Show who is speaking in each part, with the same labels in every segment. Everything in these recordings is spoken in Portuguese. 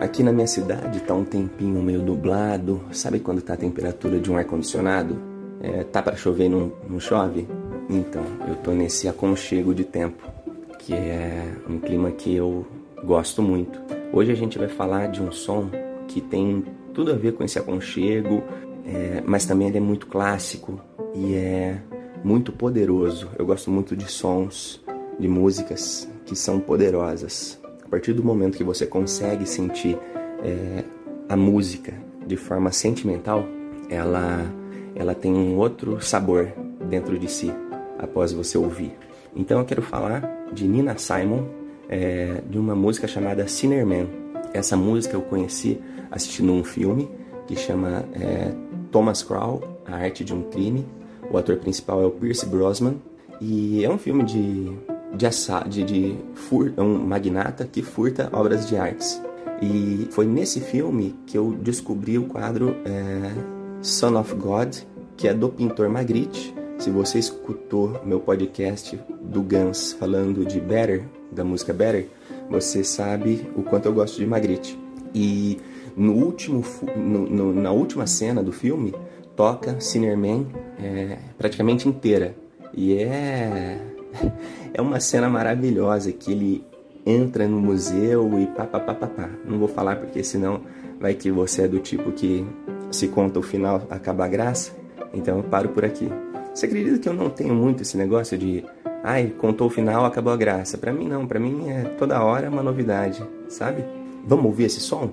Speaker 1: Aqui na minha cidade tá um tempinho meio nublado. Sabe quando tá a temperatura de um ar-condicionado? É, tá para chover e não, não chove? Então, eu tô nesse aconchego de tempo, que é um clima que eu gosto muito. Hoje a gente vai falar de um som que tem tudo a ver com esse aconchego, é, mas também ele é muito clássico e é muito poderoso. Eu gosto muito de sons, de músicas que são poderosas. A partir do momento que você consegue sentir é, a música de forma sentimental, ela, ela tem um outro sabor dentro de si após você ouvir. Então eu quero falar de Nina Simon, é, de uma música chamada Sinnerman. Essa música eu conheci assistindo um filme que chama é, Thomas Crow, A Arte de um Crime. O ator principal é o Pierce Brosnan e é um filme de de, de, de fur, é um magnata que furta obras de artes. E foi nesse filme que eu descobri o quadro é, Son of God, que é do pintor Magritte. Se você escutou meu podcast do Guns falando de Better, da música Better, você sabe o quanto eu gosto de Magritte. E no último, no, no, na última cena do filme, toca Sinnerman é, praticamente inteira. E é é uma cena maravilhosa que ele entra no museu e pá, pá, pá, pá, pá. Não vou falar porque senão vai que você é do tipo que se conta o final acaba a graça. Então eu paro por aqui. Você acredita que eu não tenho muito esse negócio de ai, contou o final, acabou a graça? Para mim não, para mim é toda hora uma novidade, sabe? Vamos ouvir esse som?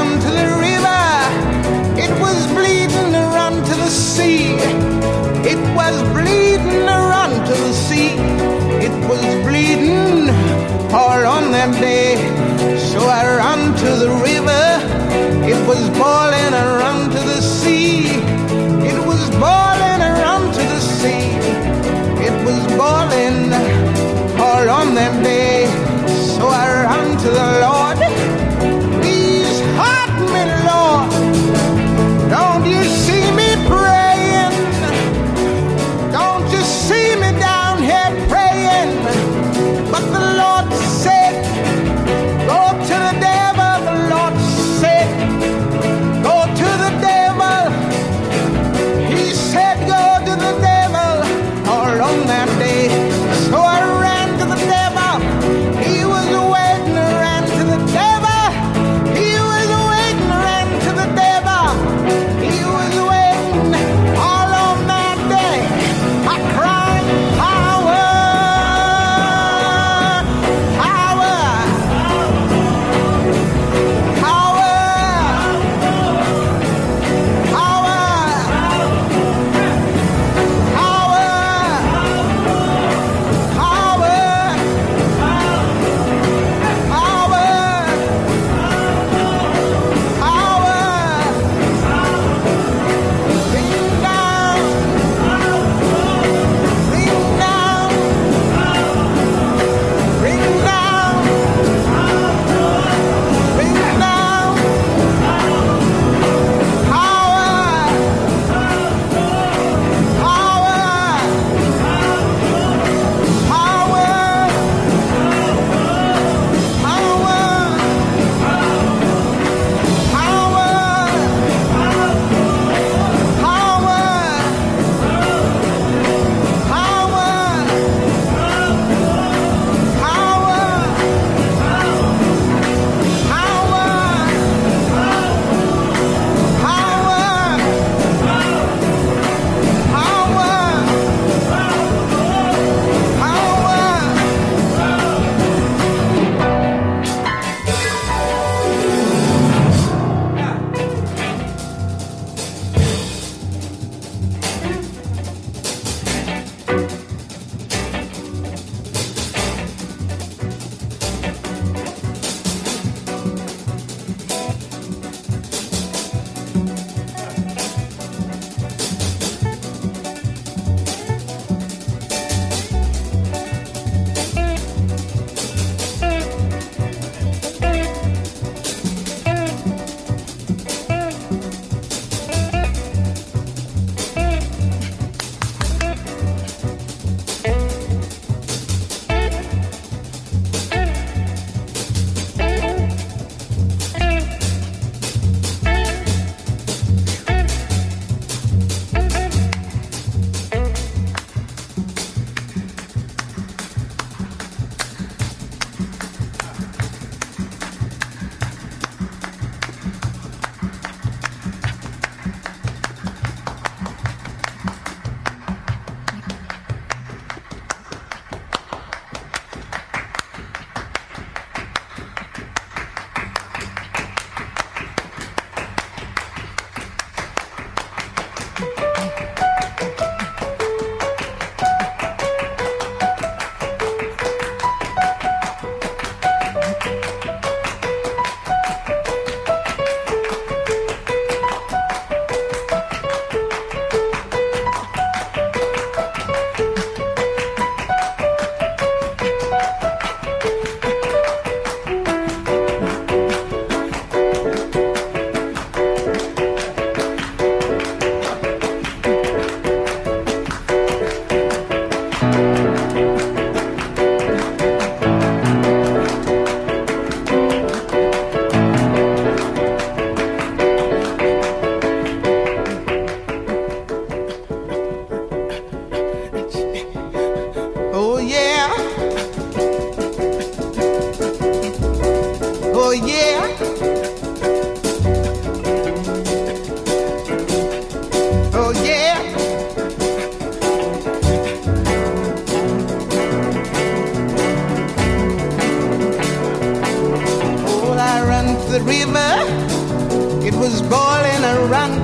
Speaker 2: was boiling run to the sea. It was boiling run to the sea. It was boiling all on that day. So I ran to the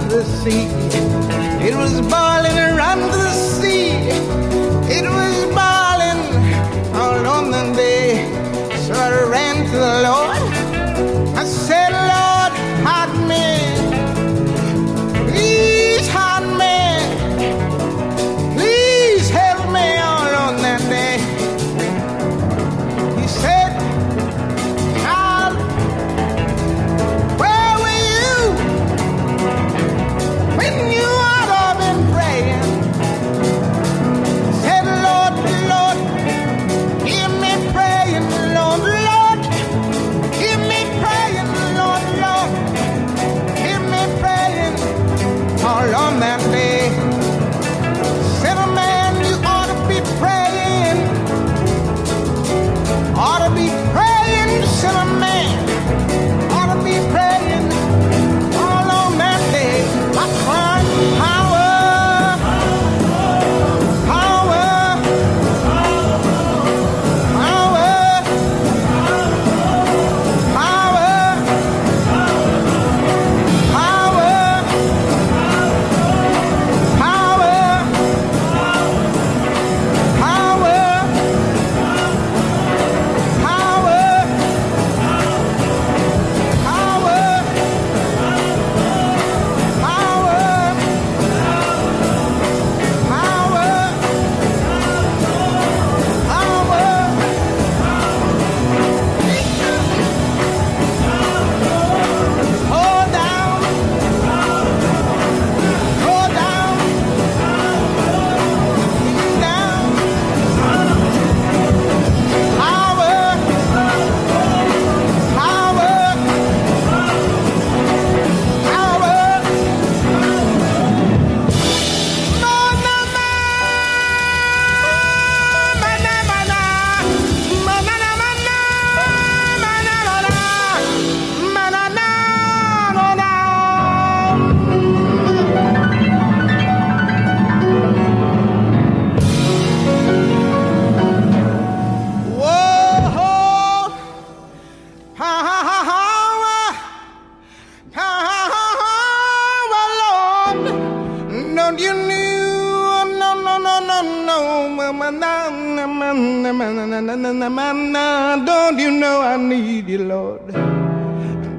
Speaker 2: the sea. It was boiling around the sea. It was all them.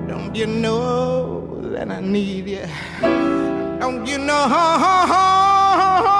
Speaker 2: Don't you know that I need you? Don't you know